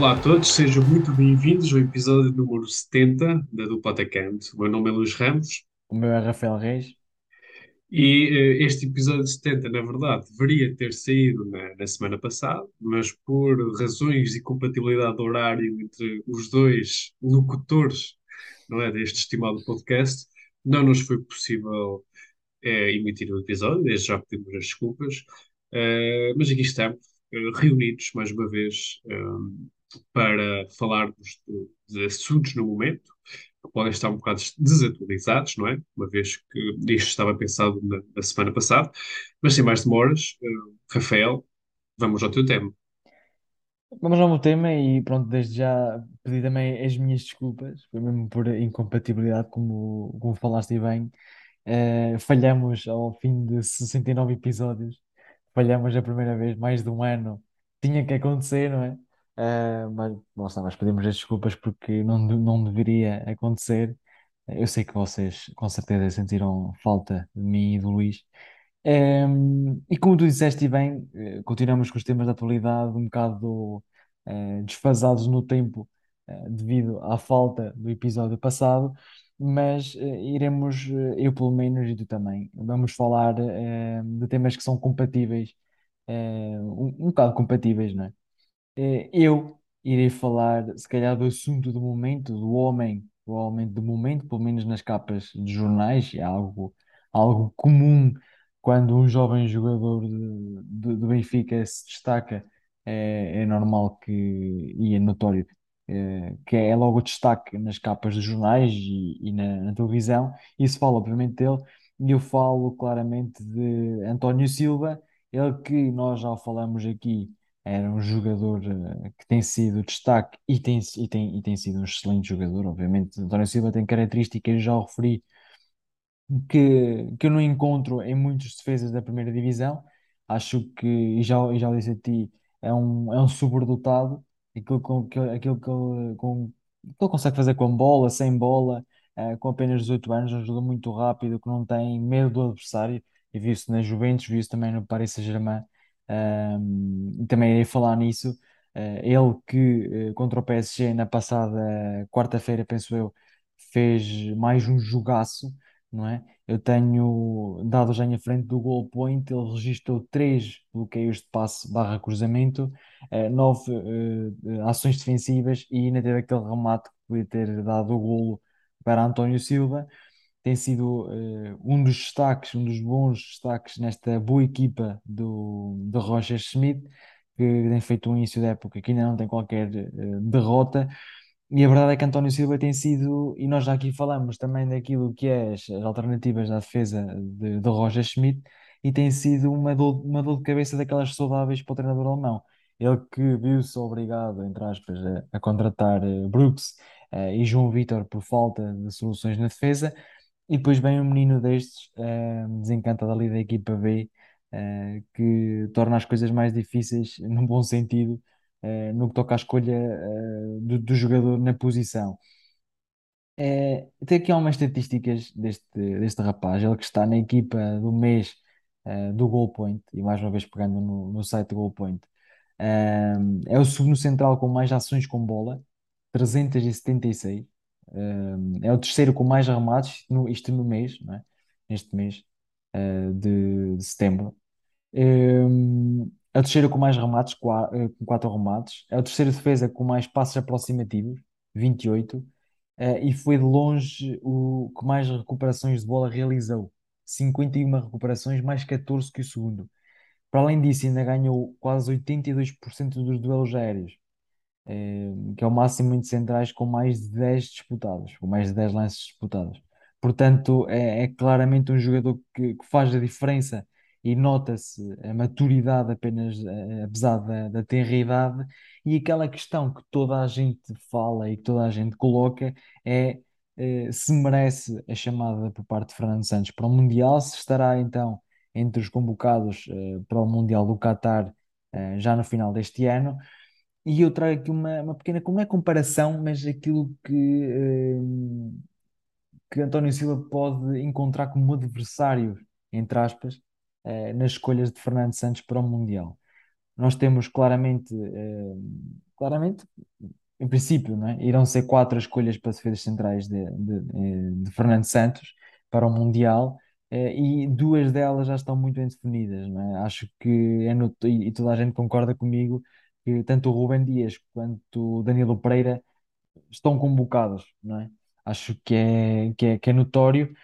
Olá a todos, sejam muito bem-vindos ao episódio número 70 da Dupla Atacante. O meu nome é Luís Ramos O meu é Rafael Reis. e eh, este episódio 70, na verdade, deveria ter saído na, na semana passada, mas por razões de incompatibilidade de horário entre os dois locutores, não é, deste estimado podcast, não nos foi possível eh, emitir o episódio, desde já pedimos as desculpas, Eh, mas aqui estamos, reunidos mais uma vez. eh, para falarmos de, de assuntos no momento, que podem estar um bocado desatualizados, não é? Uma vez que isto estava pensado na, na semana passada. Mas sem mais demoras, eh, Rafael, vamos ao teu tema. Vamos ao meu tema e pronto, desde já pedi também as minhas desculpas, foi mesmo por incompatibilidade, como, como falaste bem. Eh, falhamos ao fim de 69 episódios, falhamos a primeira vez, mais de um ano, tinha que acontecer, não é? Eh, mas, está, nós pedimos as desculpas porque não, não deveria acontecer. Eu sei que vocês com certeza sentiram falta de mim e do Luís. Ehm, e como tu disseste e bem, eh, continuamos com os temas da atualidade um bocado eh, desfasados no tempo, eh, devido à falta do episódio passado, mas iremos, eu pelo menos e tu também, vamos falar de temas que são compatíveis, um, um bocado compatíveis, não é? Eh, Eu irei falar, se calhar, do assunto do momento, do homem, do homem do momento, pelo menos nas capas de jornais, é algo, algo comum quando um jovem jogador de, de- do Benfica se destaca, é, é normal que, e é notório, eh, que é logo destaque nas capas dos jornais e, e na, na televisão. Isso fala, obviamente, dele, e eu falo claramente de António Silva, ele que nós já falamos aqui era um jogador eh, que tem sido destaque e tem, e tem, e tem sido um excelente jogador. Obviamente, António Silva tem características, já o referi, que, que eu não encontro em muitos defesas da primeira divisão. Acho que, e já, e já o disse a ti, é um, é um sobredotado. Aquilo, com, que, aquilo que, ele, com, que ele consegue fazer com bola, sem bola, eh, com apenas 18 anos, ajuda muito rápido, que não tem medo do adversário. E viu-se na Juventus, viu-se também no Paris Saint-Germain. Um, também irei falar nisso. Eh, ele que eh, contra o PSG na passada quarta-feira, penso eu, fez mais um jogaço, não é? Eu tenho dado já em frente do goal point, ele registrou três bloqueios de passe barra cruzamento, eh, nove ações defensivas e ainda teve aquele remate que podia ter dado o golo para António Silva. Tem sido eh, um dos destaques, um dos bons destaques nesta boa equipa do, do Roger Schmidt, que tem feito um início de época que ainda não tem qualquer eh, derrota e a verdade é que António Silva tem sido, e nós já aqui falamos também daquilo que é as, as alternativas da defesa de, de Roger Schmidt, e tem sido uma dor, uma dor de cabeça daquelas saudáveis para o treinador alemão. Ele que viu-se obrigado, entre aspas, a, a contratar eh, Brooks eh, e João Vitor por falta de soluções na defesa, e depois vem um menino destes, eh, desencantado ali da equipa B, eh, que torna as coisas mais difíceis, num bom sentido eh, no que toca à escolha eh, do, do jogador na posição. É, tem aqui algumas estatísticas deste, deste rapaz, ele que está na equipa do mês eh, do Goal Point, e mais uma vez pegando no, no site do Goal Point. Um, é o segundo central com mais ações com bola, 376. É o terceiro com mais remates, no, isto no mês, não é? Neste mês eh, de, de setembro. É o terceiro com mais remates, eh, com quatro remates. É o terceiro defesa com mais passos aproximativos, 28. Eh, e foi de longe o que mais recuperações de bola realizou. 51 recuperações, mais 14 que o segundo. Para além disso, ainda ganhou quase 82% dos duelos aéreos eh, que é o máximo de centrais com mais de 10 disputados, com mais de 10 lances disputados. Portanto, é, é claramente um jogador que, que faz a diferença e nota-se a maturidade apenas, eh, apesar da, da tenra idade, e aquela questão que toda a gente fala e que toda a gente coloca é eh, se merece a chamada por parte de Fernando Santos para o Mundial, se estará então entre os convocados para o Mundial do Qatar já no final deste ano e eu trago aqui uma, uma pequena, como é comparação, mas aquilo que, eh, que António Silva pode encontrar como adversário, entre aspas, eh, nas escolhas de Fernando Santos para o Mundial. nós temos claramente, eh, claramente, em princípio, não é? Irão ser quatro escolhas para defesas centrais de, de, de Fernando Santos para o Mundial. eh, E duas delas já estão muito bem definidas, é? Acho que é no- e e toda a gente concorda comigo que tanto o Rubem Dias quanto o Danilo Pereira estão convocados, não é? Acho que é, que é, que é notório.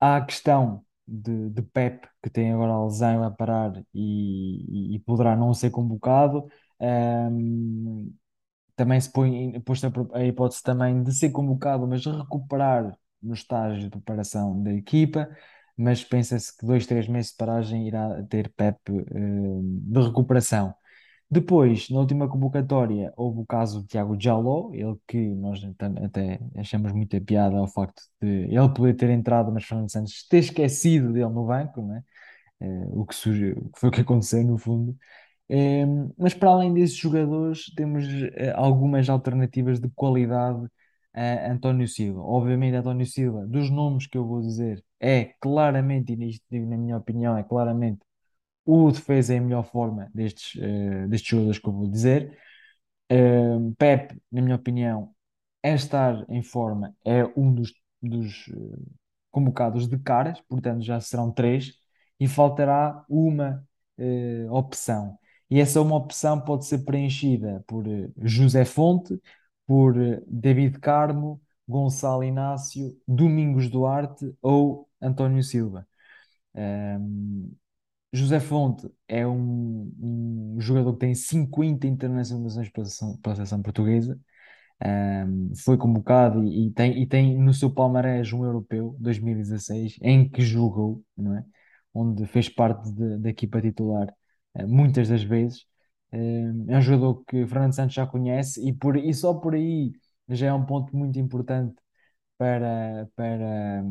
Há a questão de, de Pep, que tem agora a lesão a parar e, e- poderá não ser convocado. Ahm, também se põe a, hipótese também de ser convocado, mas recuperar no estágio de preparação da equipa. Mas pensa-se que dois, três meses de paragem irá ter Pep, ahm, de recuperação. Depois, na última convocatória, houve o caso de Tiago Jaló, ele que nós até achamos muita piada ao facto de ele poder ter entrado, mas Fernando Santos ter esquecido dele no banco, né? O que surge, o que foi o que aconteceu no fundo. Mas para além desses jogadores, temos eh, algumas alternativas de qualidade a António Silva. Obviamente, António Silva, dos nomes que eu vou dizer, é claramente, e na minha opinião, é claramente o defesa em melhor forma destes, eh, destes jogadores que eu vou dizer. Eh, Pep, na minha opinião, é estar em forma, é um dos, dos eh, convocados de caras, portanto já serão três, e faltará uma eh, opção. E essa uma opção pode ser preenchida por José Fonte, por David Carmo, Gonçalo Inácio, Domingos Duarte ou António Silva. Ehm, José Fonte é um, um jogador que tem 50 internacionalizações pela seleção, pela seleção portuguesa. Um, foi convocado e, e tem, e tem no seu palmarés um europeu 2016 em que jogou, não é? Onde fez parte da equipa titular eh, muitas das vezes. Um, é um jogador que Fernando Santos já conhece e, por, e só por aí já é um ponto muito importante para, para,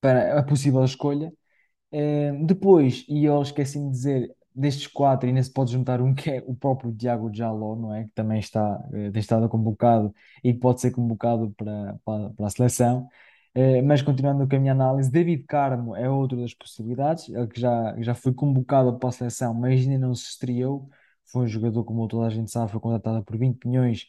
para a possível escolha. Depois, e eu esqueci-me de dizer, destes quatro, ainda se pode juntar um que é o próprio Tiago Jaló, não é? Que também está, eh, tem estado convocado e pode ser convocado para, para, para a seleção. Eh, mas continuando com a minha análise, David Carmo é outra das possibilidades, ele que já, já foi convocado para a seleção, mas ainda não se estreou. Foi um jogador, como toda a gente sabe, foi contratado por 20 milhões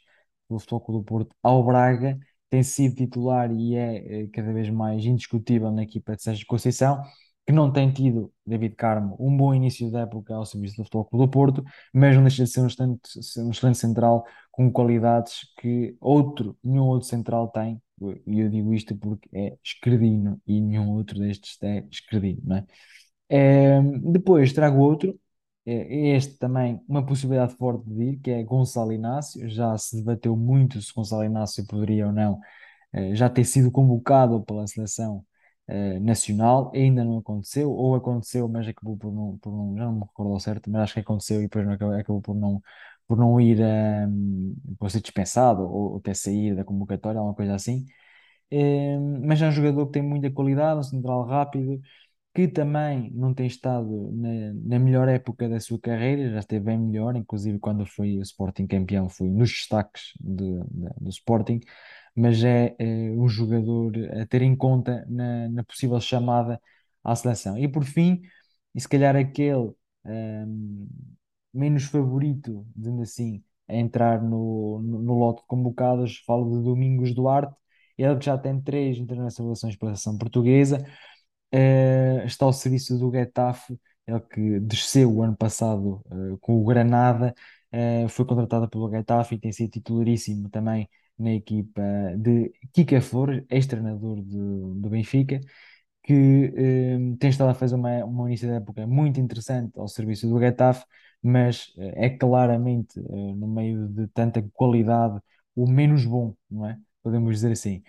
pelo Futebol Clube do Porto ao Braga, tem sido titular e é eh, cada vez mais indiscutível na equipa de Sérgio Conceição que não tem tido, David Carmo, um bom início da época ao serviço do Futebol Clube do Porto, mas não deixa de ser um excelente, um excelente central com qualidades que outro, nenhum outro central tem, e eu digo isto porque é esquerdino e nenhum outro destes é esquerdino, não é? Eh, depois trago outro, é este também, uma possibilidade forte de ir, que é Gonçalo Inácio, já se debateu muito se Gonçalo Inácio poderia ou não eh, já ter sido convocado pela seleção eh, nacional, ainda não aconteceu, ou aconteceu, mas acabou por não, por não, já não me recordo ao certo, mas acho que aconteceu e depois não acabou, acabou por não, por não ir, eh, por ser dispensado ou, ter saído da convocatória, alguma coisa assim. Eh, mas é um jogador que tem muita qualidade, um central rápido, que também não tem estado na, na melhor época da sua carreira, já esteve bem melhor, inclusive quando foi o Sporting campeão, foi nos destaques de- de- do Sporting, mas é, um jogador a ter em conta na, na possível chamada à seleção. E por fim, e se calhar aquele ehm, menos favorito, dizendo assim, a entrar no, no, no lote de convocados, falo de Domingos Duarte, ele que já tem três internacionalizações pela seleção portuguesa, eh, está ao serviço do Getafe, ele que desceu o ano passado eh, com o Granada, eh, foi contratado pelo Getafe e tem sido titularíssimo também na equipa de Kika Flores, ex-treinador do, do Benfica, que eh, tem estado a fazer uma, uma início de época muito interessante ao serviço do Getafe, mas eh, é claramente, eh, no meio de tanta qualidade, o menos bom, não é? Podemos dizer assim.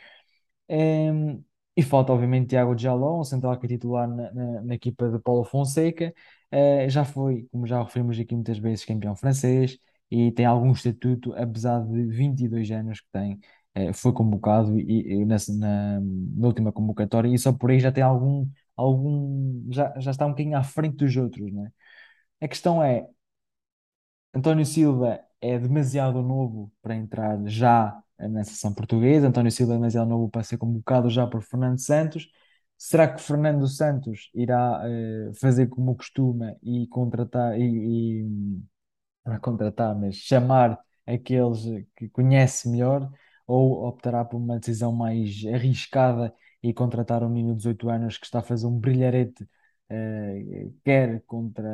Em, e falta, obviamente, Tiago Jaló, um central que é titular na, na, na equipa de Paulo Fonseca. Eh, já foi, como já referimos aqui muitas vezes, campeão francês e tem algum estatuto, apesar de 22 anos que tem. eh, foi convocado e, e nessa- na, na última convocatória e só por aí já tem algum, algum já, já está um bocadinho à frente dos outros, né? A questão é, António Silva é demasiado novo para entrar já na seleção portuguesa. António Silva é demasiado novo para ser convocado já por Fernando Santos. Será que Fernando Santos irá eh, fazer como costuma e contratar e é contratar, mas chamar aqueles que conhece melhor, ou optará por uma decisão mais arriscada e contratar um menino de 18 anos que está a fazer um brilharete, eh, quer contra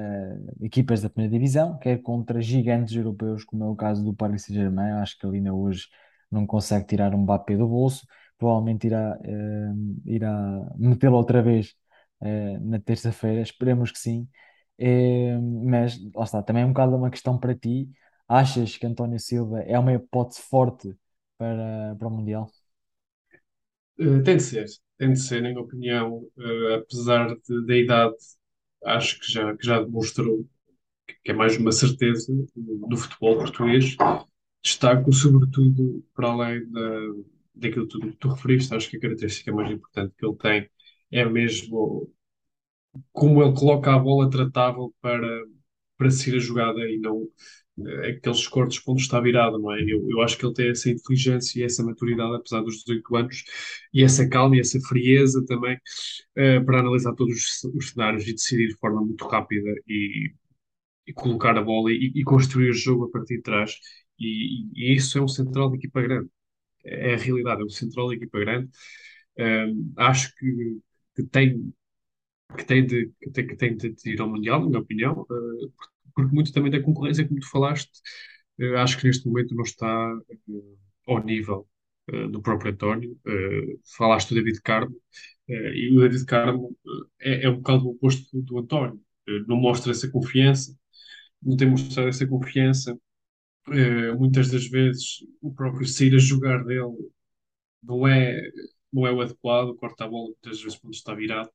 equipas da primeira divisão, quer contra gigantes europeus, como é o caso do Paris Saint-Germain. Acho que ele ainda hoje não consegue tirar um Mbappé do bolso. Provavelmente irá, eh, irá metê-lo outra vez eh, na terça-feira. Esperemos que sim. Eh, mas lá está, também é um bocado uma questão para ti. Achas que António Silva é uma hipótese forte para, para o Mundial? Eh, tem de ser, tem de ser, na minha opinião, eh, apesar de- da idade, acho que já, que já demonstrou que é mais uma certeza no, no futebol português. Destaco, sobretudo, para além da, daquilo tudo que tu referiste, acho que a característica mais importante que ele tem é mesmo como ele coloca a bola tratável para, para seguir a jogada e não eh, aqueles cortes quando está virado, não é? Eu, eu acho que ele tem essa inteligência e essa maturidade, apesar dos 18 anos, e essa calma e essa frieza também, eh, para analisar todos os, os cenários e decidir de forma muito rápida e, e colocar a bola e, e construir o jogo a partir de trás. E, e isso é um central de equipa grande. É a realidade, é um central de equipa grande. Um, acho que, que tem que tem de, que tem, que tem de ir ao Mundial, na minha opinião, eh, porque muito também da concorrência, como tu falaste, eh, acho que neste momento não está eh, ao nível do próprio António. Falaste do David Carmo, e o David Carmo é, é um bocado o oposto do, do António. Não mostra essa confiança, não tem mostrado essa confiança. Muitas das vezes o próprio sair a jogar dele não é, não é o adequado, corta a bola muitas vezes quando está virado.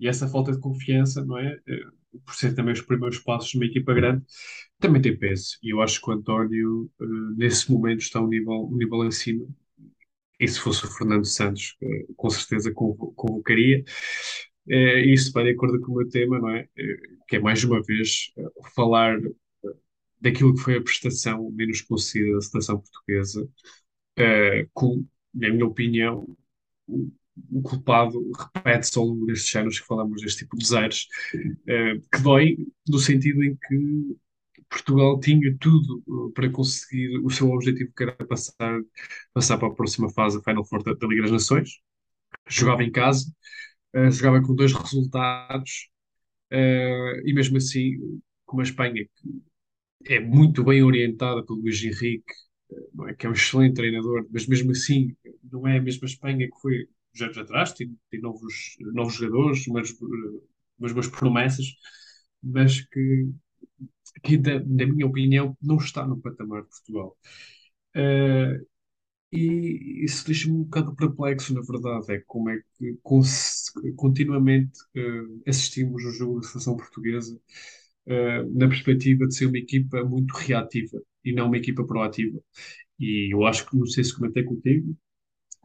E essa falta de confiança, não é? Eh, Por ser também os primeiros passos de uma equipa grande, também tem peso. E eu acho que o António, eh, nesse momento, está um nível, um nível acima. E se fosse o Fernando Santos, eh, com certeza convo- convocaria. Isso vai de acordo com o meu tema, não é? Que é mais uma vez falar daquilo que foi a prestação menos conseguida da seleção portuguesa, com, na minha opinião, o, culpado repete-se ao longo destes anos que falamos deste tipo de zeros, eh, que dói no sentido em que Portugal tinha tudo eh, para conseguir o seu objetivo, que era passar, passar para a próxima fase, a Final Four da, da Liga das Nações. Jogava em casa, eh, jogava com dois resultados, e mesmo assim, com uma Espanha que é muito bem orientada pelo Luís Henrique, é? que é um excelente treinador, mas mesmo assim não é a mesma Espanha que foi anos atrás, tem, tem novos, novos jogadores, umas, umas boas promessas, mas que, que da- na minha opinião, não está no patamar de Portugal. Eh, e isso deixa-me um bocado perplexo, na verdade, é como é que continuamente eh, assistimos ao jogo da seleção portuguesa eh, na perspectiva de ser uma equipa muito reativa e não uma equipa proativa. E eu acho que, não sei se comentei contigo,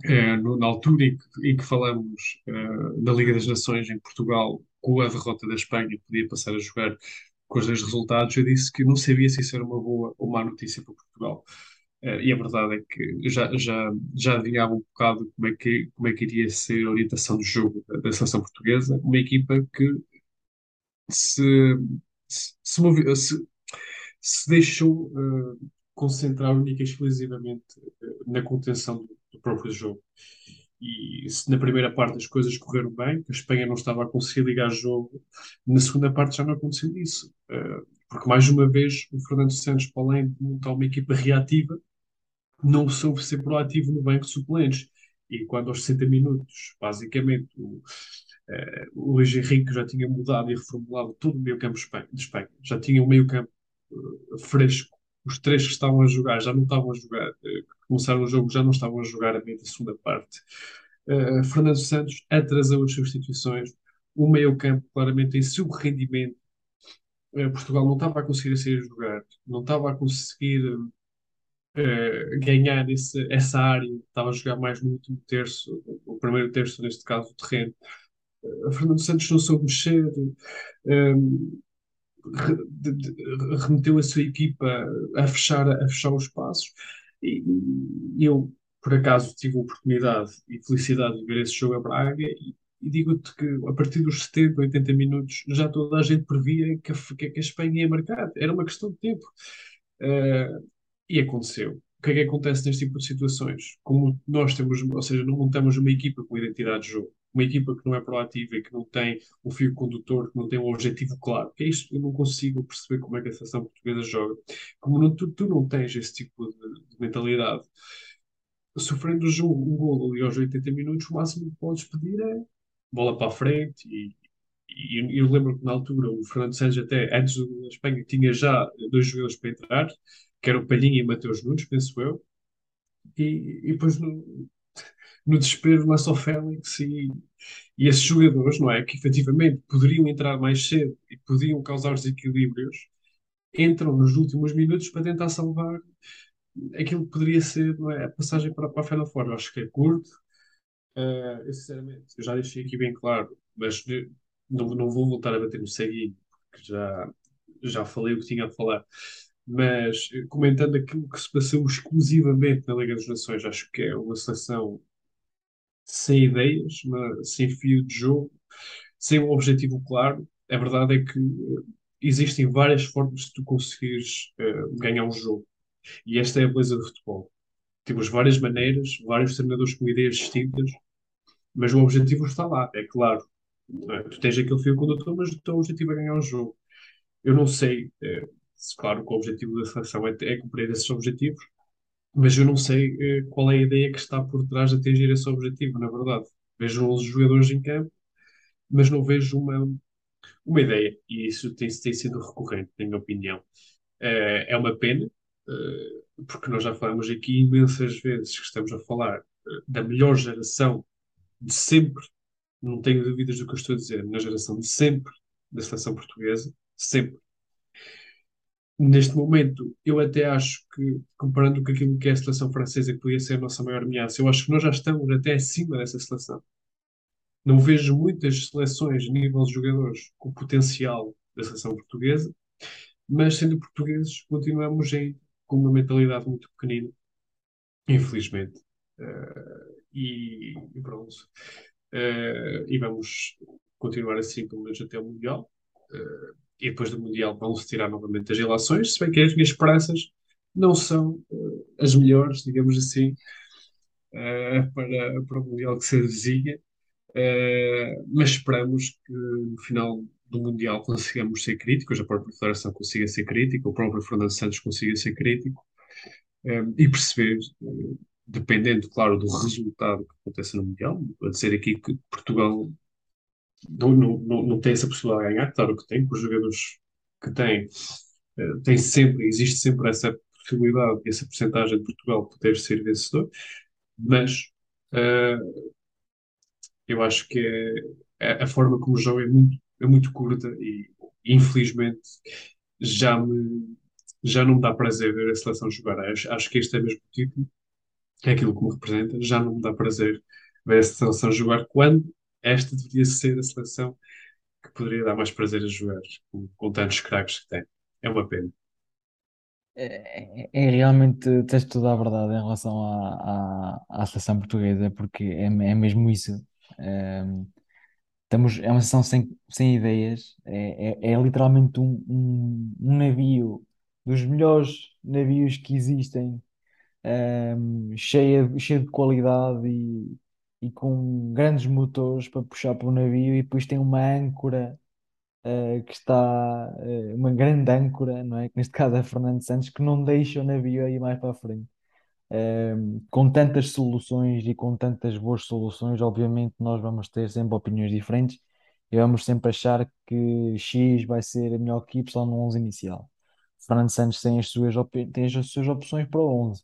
eh, no- na altura em que, em que falamos eh, da Liga das Nações em Portugal, com a derrota da Espanha, podia passar a jogar com os dois resultados, eu disse que não sabia se isso era uma boa ou má notícia para Portugal. Eh, e a verdade é que já, já, já adivinhava um bocado como é que, como é que iria ser a orientação do jogo da, da seleção portuguesa, uma equipa que se, se, se, movi- se- se deixou eh, concentrar única e exclusivamente na contenção do, do próprio jogo. E se na primeira parte as coisas correram bem, que a Espanha não estava a conseguir ligar jogo, na segunda parte já não aconteceu isso. Eh, porque mais uma vez o Fernando Santos, para além de montar uma equipa reativa, não soube ser proativo no banco de suplentes. E quando aos 60 minutos, basicamente, o, eh, o Luís Henrique já tinha mudado e reformulado todo o meio-campo espa- de Espanha, já tinha o meio-campo eh, fresco. Os três que estavam a jogar já não estavam a jogar, eh, que começaram o jogo já não estavam a jogar a meio da segunda parte. Eh, Fernando Santos atrasou as substituições, o meio-campo claramente em seu rendimento. Eh, Portugal não estava a conseguir sair a jogar, não estava a conseguir eh, ganhar esse, essa área, estava a jogar mais no último terço, o primeiro terço, neste caso, do terreno. Fernando Santos não soube mexer, remeteu a sua equipa a fechar, a fechar os passos. E, e eu, por acaso, tive a oportunidade e felicidade de ver esse jogo a Braga e e digo-te que a partir dos 70, 80 minutos já toda a gente previa que a, que a Espanha ia marcar. Era uma questão de tempo. Uh, e aconteceu. O que é que acontece neste tipo de situações? Como nós temos, ou seja, não montamos uma equipa com identidade de jogo, uma equipa que não é proativa e que não tem um fio condutor, que não tem um objetivo claro, é isto, eu não consigo perceber como é que a seleção portuguesa joga. Como não, tu, tu, não tens esse tipo de, de mentalidade, sofrendo jogo, um gol ali aos 80 minutos, o máximo que podes pedir é bola para a frente e, e eu lembro que na altura o Fernando Santos até antes da Espanha tinha já dois jogadores para entrar que era o Palhinha e Mateus Nunes, penso eu, e, e depois no, no desespero lança o Félix e, e esses jogadores, não é, que efetivamente poderiam entrar mais cedo e podiam causar desequilíbrios, entram nos últimos minutos para tentar salvar aquilo que poderia ser não é, a passagem para, para a Final Four. Eu acho que é curto, uh, eu, sinceramente, eu já deixei aqui bem claro, mas não, não vou voltar a bater no ceguinho, porque já, já falei o que tinha a falar. Mas eh, comentando aquilo que se passou exclusivamente na Liga das Nações, acho que é uma seleção sem ideias, uma, sem fio de jogo, sem um objetivo claro. A verdade é que eh, existem várias formas de tu conseguires uh, ganhar um jogo. E esta é a beleza do futebol. Temos várias maneiras, vários treinadores com ideias distintas, mas o objetivo está lá, é claro. É? Tu tens aquele fio condutor, mas o teu objetivo é ganhar o jogo. Eu não sei, uh, claro que o objetivo da seleção é, é cumprir esses objetivos, mas eu não sei eh, qual é a ideia que está por trás de atingir esse objetivo, na verdade. Vejo 11 jogadores em campo, mas não vejo uma, uma ideia, e isso tem, tem sido recorrente, na minha opinião. Eh, é uma pena, eh, porque nós já falamos aqui imensas vezes que estamos a falar da melhor geração de sempre, não tenho dúvidas do que eu estou a dizer, na geração de sempre da seleção portuguesa, sempre neste momento, eu até acho que, comparando com aquilo que é a seleção francesa, que podia ser a nossa maior ameaça, eu acho que nós já estamos até acima dessa seleção. Não vejo muitas seleções a nível de jogadores com o potencial da seleção portuguesa, mas sendo portugueses, continuamos em, com uma mentalidade muito pequenina, infelizmente. Uh, e, e, pronto. Uh, e vamos continuar assim, pelo menos até o Mundial. Uh, e depois do Mundial vão-se tirar novamente as relações, se bem que as minhas esperanças não são uh, as melhores, digamos assim, uh, para, para o Mundial que se avizinha, uh, mas esperamos que no final do Mundial consigamos ser críticos, a própria Federação consiga ser crítica, o próprio Fernando Santos consiga ser crítico e perceber, dependendo, claro, do resultado que aconteça no Mundial, a dizer aqui que Portugal não, não, não tem essa possibilidade de ganhar, claro que tem, os jogadores que têm, uh, tem sempre, existe sempre essa possibilidade, essa porcentagem de Portugal poder ser vencedor, mas uh, eu acho que é, a, a forma como joga é muito, é muito curta e, infelizmente, já me, já não me dá prazer ver a seleção jogar. Acho, acho que este é mesmo título, é aquilo que me representa, já não me dá prazer ver a seleção jogar quando esta deveria ser a seleção que poderia dar mais prazer a jogar com, com tantos craques que tem. É uma pena. É, é, é realmente, tens toda a verdade em relação à, à, à seleção portuguesa, porque é, é mesmo isso. É, estamos, é uma seleção sem, sem ideias, é, é, é literalmente um, um, um navio dos melhores navios que existem, um, cheia, cheia de qualidade e, e com grandes motores para puxar para o navio e depois tem uma âncora uh, que está, uh, uma grande âncora, não é? Que neste caso é Fernando Santos, que não deixa o navio ir mais para a frente. Uh, com tantas soluções e com tantas boas soluções, obviamente nós vamos ter sempre opiniões diferentes e vamos sempre achar que X vai ser melhor que Y no 11 inicial. Fernando Santos tem as suas, tem as suas opções para o 11.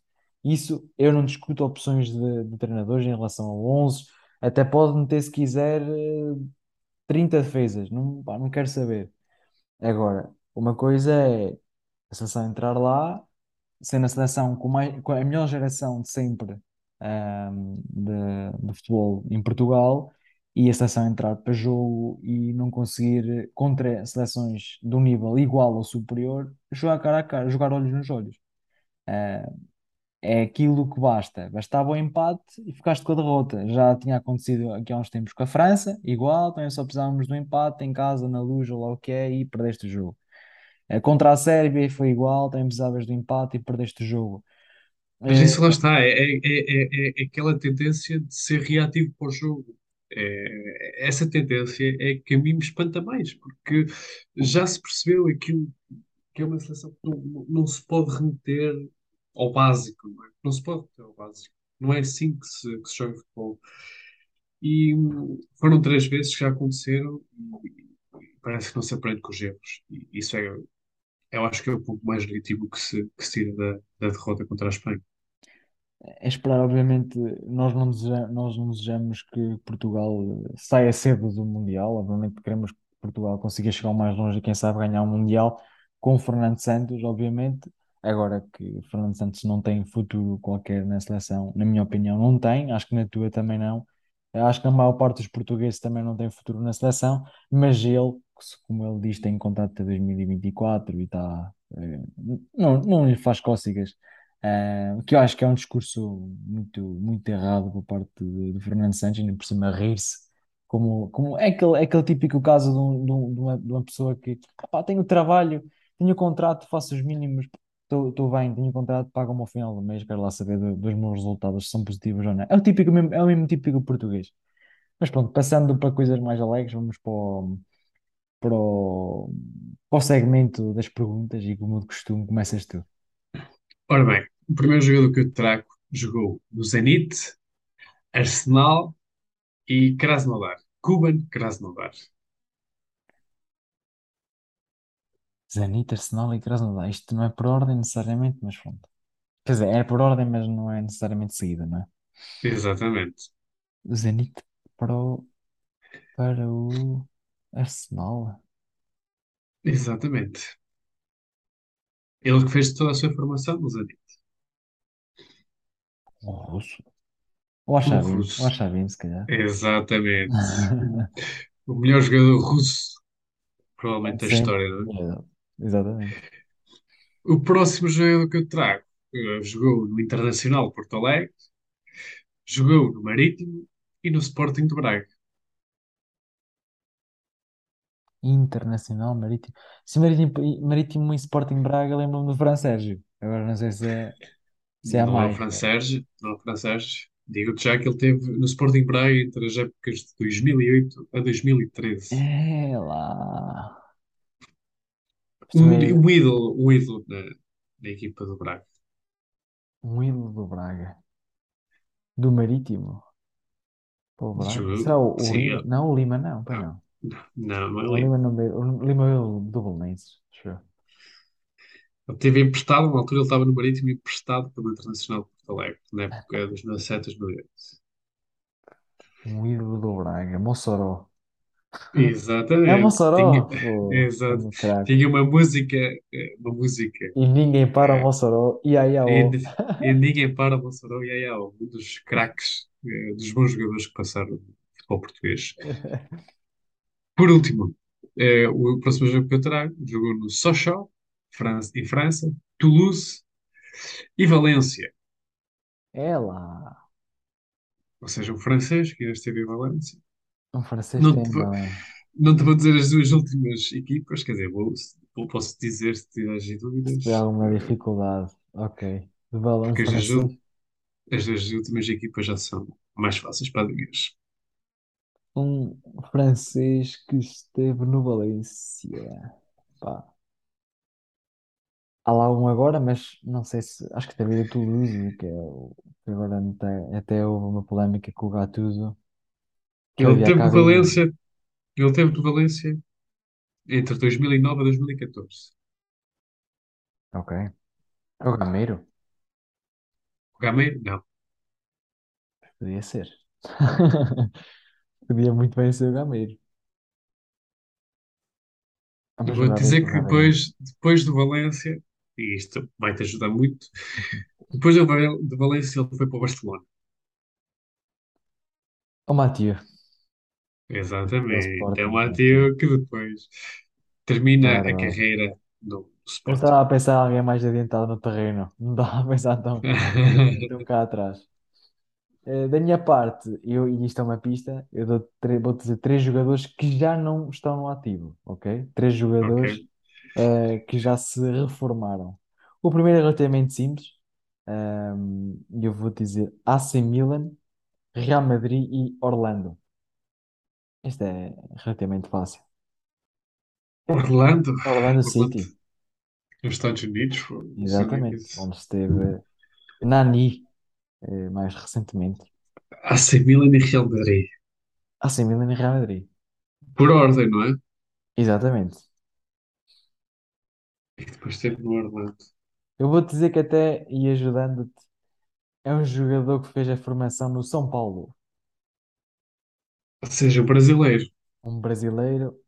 Isso eu não discuto opções de, de treinadores em relação ao 11. Até pode meter, se quiser, 30 defesas. Não, pá, não quero saber. Agora, uma coisa é a seleção entrar lá, sendo a seleção com, mais, com a melhor geração de sempre um, de, de futebol em Portugal e a seleção entrar para jogo e não conseguir contra seleções de um nível igual ou superior, jogar cara a cara, jogar olhos nos olhos. Uh, é aquilo que basta. Bastava o empate e ficaste com a derrota. Já tinha acontecido aqui há uns tempos com a França, igual, também só precisávamos do empate em casa, na luz, ou lá o que é, e perdeste o jogo. Eh, Contra a Sérvia foi igual, também precisavas do empate e perdeste o jogo. Mas Eh, isso lá está, é, é, é, é- é aquela tendência de ser reativo para o jogo. É, essa tendência é que a mim me espanta mais, porque já se percebeu aquilo que é uma seleção que não não se pode remeter ao básico, não é? Não se pode remeter ao básico. Não é assim que se, que se joga futebol. E hum, foram três vezes que já aconteceram e, parece que não se aprende com os erros. E isso é, eu acho que é o ponto mais negativo que se, que se tira da, da derrota contra a Espanha. É esperar, obviamente, nós não deseja- nós não desejamos que Portugal eh, saia cedo do Mundial, obviamente queremos que Portugal consiga chegar o mais longe e quem sabe ganhar um Mundial com o Fernando Santos, obviamente. Agora que Fernando Santos não tem futuro qualquer na seleção, na minha opinião, não tem, acho que na tua também não. Acho que a maior parte dos portugueses também não tem futuro na seleção, mas ele, como ele diz, tem contrato até 2024 e está, eh, não, não lhe faz cócegas Uh, que eu acho que é um discurso muito, muito errado por parte de, de Fernando Santos, ainda por cima rir-se, como, como é aquele, é aquele típico caso de, um- de um- uma, de uma pessoa que "Epá, tenho trabalho, tenho contrato, faço os mínimos, estou bem, tenho contrato, paga-me ao final do mês, quero lá saber do- dos meus resultados, se são positivos ou não. É o típico, mesmo- é o mesmo típico português. Mas pronto, passando para coisas mais alegres, vamos para o, para o, para o segmento das perguntas e como de costume, começas tu. Ora bem, o primeiro jogador que eu trago jogou no Zenit, Arsenal e Krasnodar. Kuban Krasnodar. Zenit, Arsenal e Krasnodar. Isto não é por ordem necessariamente, mas pronto. Quer dizer, é por ordem, mas não é necessariamente seguida, não é? Exatamente. O Zenit para o, para o Arsenal. Exatamente. Ele que fez toda a sua formação no Zenit. O russo. Ou O Xavi, ou russo. Xavi, se calhar. Exatamente. O melhor jogador russo, provavelmente da Sim, história, não é? É, exatamente. O próximo jogador que eu trago eh, jogou no Internacional Porto Alegre, jogou no Marítimo e no Sporting de Braga. Internacional, Marítimo. Se Marítimo, Marítimo e Sporting Braga, lembro-me do Fran Sérgio. Agora não sei se é, se há Não é o mais. Fran Sérgio, não é o Fran Sérgio. Digo-te já que ele teve no Sporting Braga entre as épocas de 2008 a 2013. É lá. Isto Um, é um ídolo, um ídolo na, na equipa do Braga. um ídolo do Braga. Do Marítimo. Pô, Braga. Jogou, Será o, o sim, Lima? ele- Não, o Lima não, pois não, não. não, é O. Lima não veio. O Lima veio do Belenenses, acho eu. Ele teve emprestado, na altura ele estava no Marítimo emprestado pelo Internacional de Porto Alegre, na época de 2007, 2008. Um ídolo do Braga. Mossoró. É Exatamente. Tinha, Mossoró! Pô, exato. grande craque. Tinha uma música, eh, uma música, E ninguém para eh, Mossoró. E aí, ó. e, e ninguém para o Mossoró e é um dos craques, eh, dos bons jogadores que passaram no futebol português. Por último, eh, o próximo jogo que eu trago, jogou no Sochaux, França, em França, Toulouse e Valência. É lá. Ou seja, um francês que ainda esteve em Valência. Um francês Não tem te, vou- bem. não te vou dizer as duas últimas equipas, quer dizer, vou, vou- posso dizer se tiveres Se tiver dúvidas, alguma dificuldade. Ok. De balão porque as duas, francês. ul- as duas últimas equipas já são mais fáceis para adivinhar. Um francês que esteve no Valência. Pá. Há lá um agora, mas não sei se. Acho que deve ir a Toulouse, que é o. Que agora até, até houve uma polémica com o Gattuso, que ele teve no cabine. Valência, ele teve no Valência entre 2009 e 2014. Ok. É o Gameiro? O Gameiro, não. Podia ser. Podia muito bem ser o Gameiro. Eu vou dizer que depois, depois do Valência, e isto vai-te ajudar muito, depois do, Val- do Valência ele foi para o Barcelona. O Matheus, Exatamente. É o Sporting. Mateu que depois termina a carreira no, do Eu Sporting. estava a pensar em alguém mais adiantado no terreno. Não estava a pensar tão, tão cá atrás. Eh, da minha parte, eu, e isto é uma pista, eu dou tre- vou dizer três jogadores que já não estão no ativo, ok? Três jogadores Ok. eh, que já se reformaram. O primeiro é relativamente simples, ehm, e eu vou dizer AC Milan, Real Madrid e Orlando. Este é relativamente fácil. Orlando. Orlando Orlando. City, Nos Estados Unidos, pô, não sabia exatamente, disso. onde esteve Nani, eh, mais recentemente. AC Milan e Real Madrid. AC Milan e Real Madrid, Por ordem, não é? exatamente. E depois teve no Orlando. Eu vou dizer que até, e ajudando-te, é um jogador que fez a formação no São Paulo. Seja, brasileiro. Um brasileiro,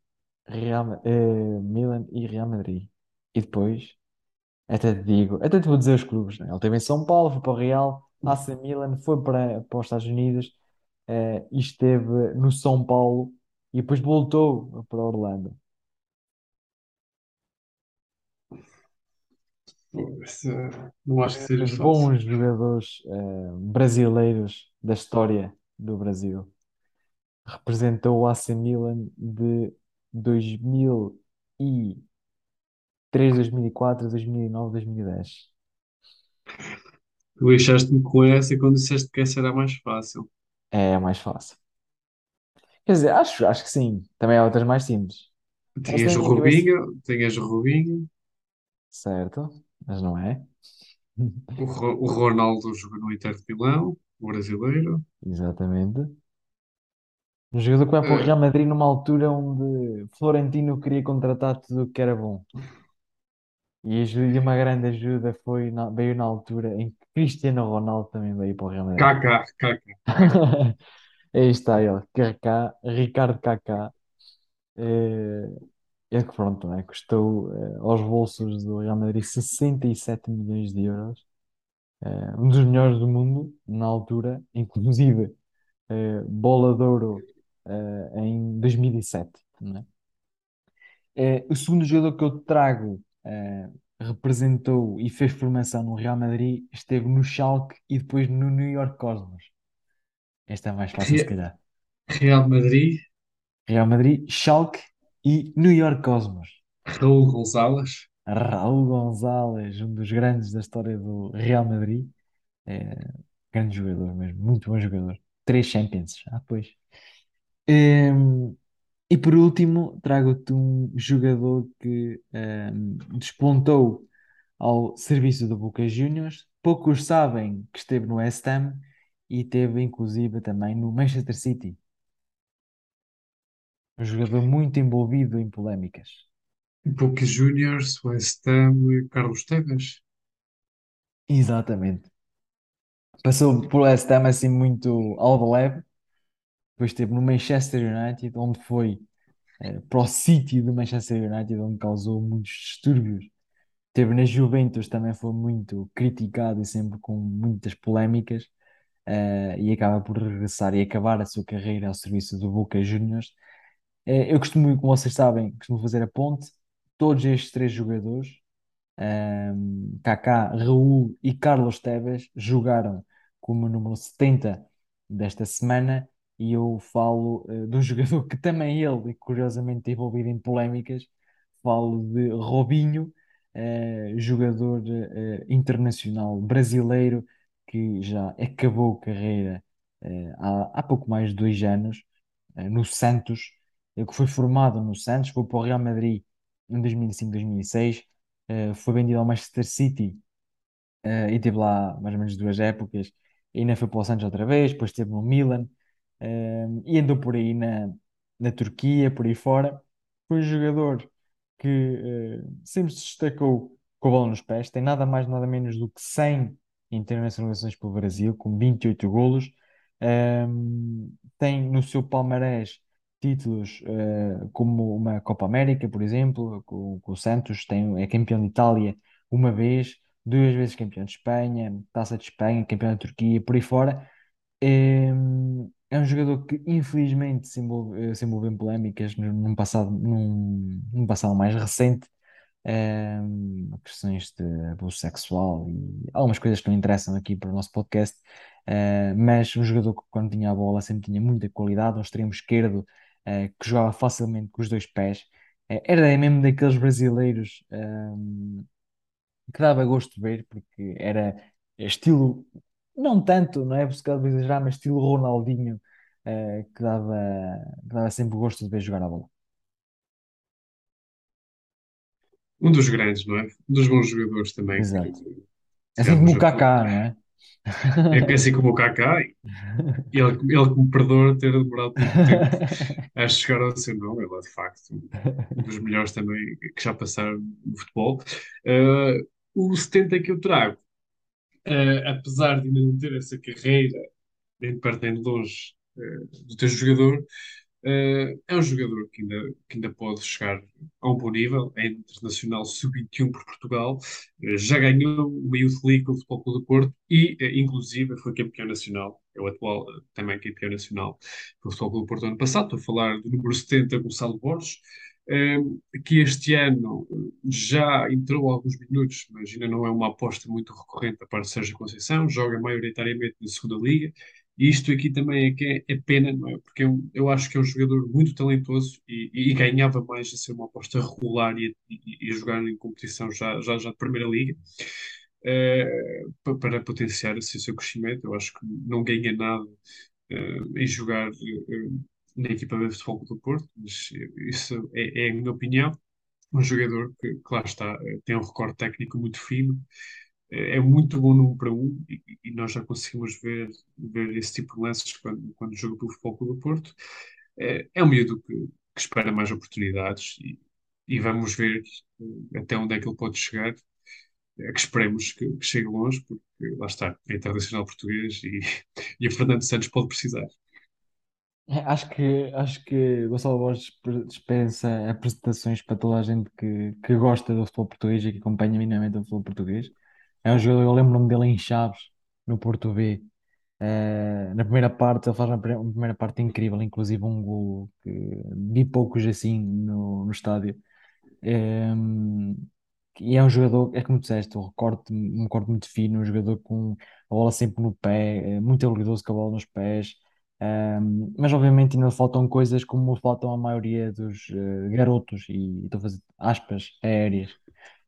Real, Ma- eh, Milan e Real Madrid. E depois, até te digo, até te vou dizer os clubes, né? Ele esteve em São Paulo, foi para o Real, AC Milan, foi para, para os Estados Unidos, eh, e esteve no São Paulo, e depois voltou para Orlando. Pô, eh, não acho que um seja dos fácil. bons jogadores, eh, brasileiros da história do Brasil. Representou o AC Milan de 2003, 2004, 2009, 2010. Tu deixaste-me com essa quando disseste que essa era a mais fácil. É a mais fácil. Quer dizer, acho, acho que sim. Também há outras mais simples. Tinhas o minha cabeça. Robinho, tinhas o Robinho, Certo, mas não é. o, Ro- o Ronaldo jogou no Inter de Milão, o brasileiro. Exatamente. Um jogador que vai para o Eh, Real Madrid numa altura onde Florentino queria contratar tudo o que era bom. E, aju- e uma grande ajuda foi na- veio na altura em que Cristiano Ronaldo também veio para o Real Madrid. Kaká, Kaká. Aí está ele, Kaká, Ricardo Kaká. Eh, Ele que pronto, não é? Custou eh, aos bolsos do Real Madrid 67 milhões de euros. Eh, um dos melhores do mundo na altura, inclusive eh, bola de ouro eh, em 2007, não é? Eh, o segundo jogador que eu trago eh, representou e fez formação no Real Madrid, esteve no Schalke e depois no New York Cosmos. Esta é mais fácil, se Re- calhar. Real Madrid, Real Madrid, Schalke e New York Cosmos. Raul Gonzalez. Raul Gonzalez, um dos grandes da história do Real Madrid. É, grande jogador mesmo, muito bom jogador. Três Champions. Ah, pois. Ehm, e por último, trago-te um jogador que ehm, despontou ao serviço do Boca Juniors. Poucos sabem que esteve no West Ham e esteve inclusive também no Manchester City. Um jogador muito envolvido em polémicas. Boca Juniors, West Ham, Carlos Tevez. Exatamente. Passou por West Ham assim muito ao de leve, depois esteve no Manchester United, onde foi eh, para o City do Manchester United, onde causou muitos distúrbios. Esteve na Juventus, também foi muito criticado e sempre com muitas polémicas, eh, e acaba por regressar e acabar a sua carreira ao serviço do Boca Juniors. Eh, eu costumo, como vocês sabem, costumo fazer a ponte. Todos estes três jogadores um, Kaká, Raul e Carlos Tevez jogaram como número 70 desta semana e eu falo uh, de um jogador que também ele, curiosamente, envolvido em polémicas, falo de Robinho, uh, jogador uh, internacional brasileiro que já acabou a carreira uh, há, há pouco mais de dois anos no Santos, que foi formado no Santos, foi para o Real Madrid em 2005-2006 Uh, foi vendido ao Manchester City e teve lá mais ou menos duas épocas. E ainda foi para o Santos outra vez, depois esteve no Milan uh, e andou por aí na, na Turquia, por aí fora. Foi um jogador que sempre se destacou com a bola nos pés, tem nada mais, nada menos do que 100 internacionalizações pelo Brasil, com 28 golos. tem no seu palmarés títulos uh, como uma Copa América, por exemplo, com, com, o Santos, tem, é campeão de Itália uma vez, duas vezes campeão de Espanha, Taça de Espanha, campeão da Turquia, por aí fora. É um jogador que infelizmente se, envolve, se envolveu em polémicas num passado, num, num passado mais recente, um, questões de abuso sexual e algumas coisas que não interessam aqui para o nosso podcast. Uh, mas um jogador que, quando tinha a bola, sempre tinha muita qualidade. Um extremo esquerdo uh, que jogava facilmente com os dois pés. Uh, era mesmo daqueles brasileiros um, que dava gosto de ver, porque era estilo, não tanto, não é buscar exagerar, mas estilo Ronaldinho, que dava, que dava sempre gosto de ver jogar a bola. Um dos grandes, não é? Um dos bons jogadores também. Exato. Que, assim como o Kaká, não é? É assim como o Kaká, ele, ele que me perdoa ter demorado muito tempo a chegar ao seu nome, ele é de facto um dos melhores também que já passaram no futebol. Uh, o 70 que eu trago, uh, apesar de ainda não ter essa carreira, nem de perto nem de longe, uh, do teu jogador, Uh, é um jogador que ainda, que ainda pode chegar a um bom nível, é internacional sub-21 por Portugal, já ganhou o Youth League com o Futebol Clube do Porto e, inclusive, foi campeão nacional, é o atual também campeão nacional pelo Futebol Clube do Porto ano passado. Estou a falar do número 70, Gonçalo Borges, que este ano já entrou alguns minutos, mas ainda não é uma aposta muito recorrente da parte de Sérgio Conceição, joga maioritariamente na segunda Liga e isto aqui também é que é, é pena, não é? Porque eu, eu, acho que é um jogador muito talentoso e, e, ganhava mais a ser uma aposta regular e, e, e jogar em competição já, já, já de Primeira Liga. Uh, para potenciar assim, o seu crescimento, eu acho que não ganha nada uh, em jogar uh, na equipa de futebol do Porto, mas isso é, é a minha opinião. Um jogador que, que lá está, tem um recorde técnico muito fino, é, é muito bom no 1 para 1 e, e, nós já conseguimos ver, ver esse tipo de lances quando, quando joga pelo Futebol do Porto. É, é um miúdo que, que espera mais oportunidades e, e, vamos ver eh, até onde é que ele pode chegar. É que esperemos que, que chegue longe, porque lá está, é internacional português e, e o Fernando Santos pode precisar. É, acho que, acho que Gonçalo Borges dispensa apresentações para toda a gente que, que gosta do futebol português e que acompanha minimamente o futebol português. É um jogador, eu lembro-me dele em Chaves, no Porto B. Uh, na primeira parte, ele faz uma primeira parte incrível, inclusive um gol que vi poucos assim no, no estádio. E é um jogador, é como disseste, um recorte, um recorte muito fino, um jogador com a bola sempre no pé, é muito habilidoso com a bola nos pés. Um, mas obviamente ainda faltam coisas como faltam a maioria dos uh, garotos, e estou a fazer aspas aéreas,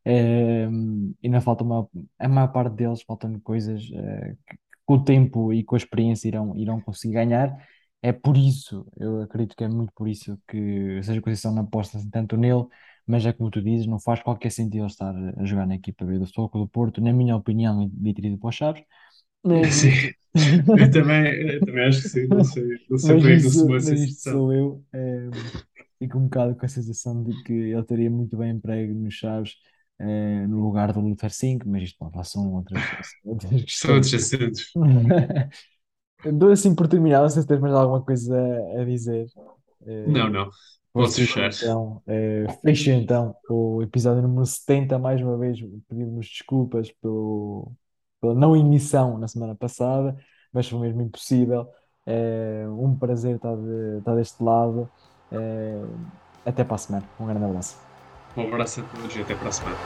Uh, ainda falta uma, a maior parte deles, faltam coisas uh, que com o tempo e com a experiência irão, irão conseguir ganhar. É por isso, eu acredito que é muito por isso que seja Conceição não aposta tanto nele, mas é como tu dizes, não faz qualquer sentido ele estar a jogar na equipa B do Futebol do Porto, na minha opinião, devia ter ido para os Chaves. Mas... Sim, eu também, eu também acho que sim, não sei, não sei mas bem isso, mas isto sou eu. É, fico um bocado com a sensação de que ele teria muito bem emprego nos Chaves uh, no lugar do Luther 5, mas isto lá são outras, outras questões. São assuntos. Dou assim por terminado, não sei se tens mais alguma coisa a dizer. Uh, não, não. Posso fechar. Então, uh, fecho então o episódio número 70, mais uma vez pedimos desculpas pelo, pela não emissão na semana passada, mas foi mesmo impossível. É um prazer estar, de, estar deste lado. É, até para a semana. Um grande abraço. Um abraço a todos e até para a semana.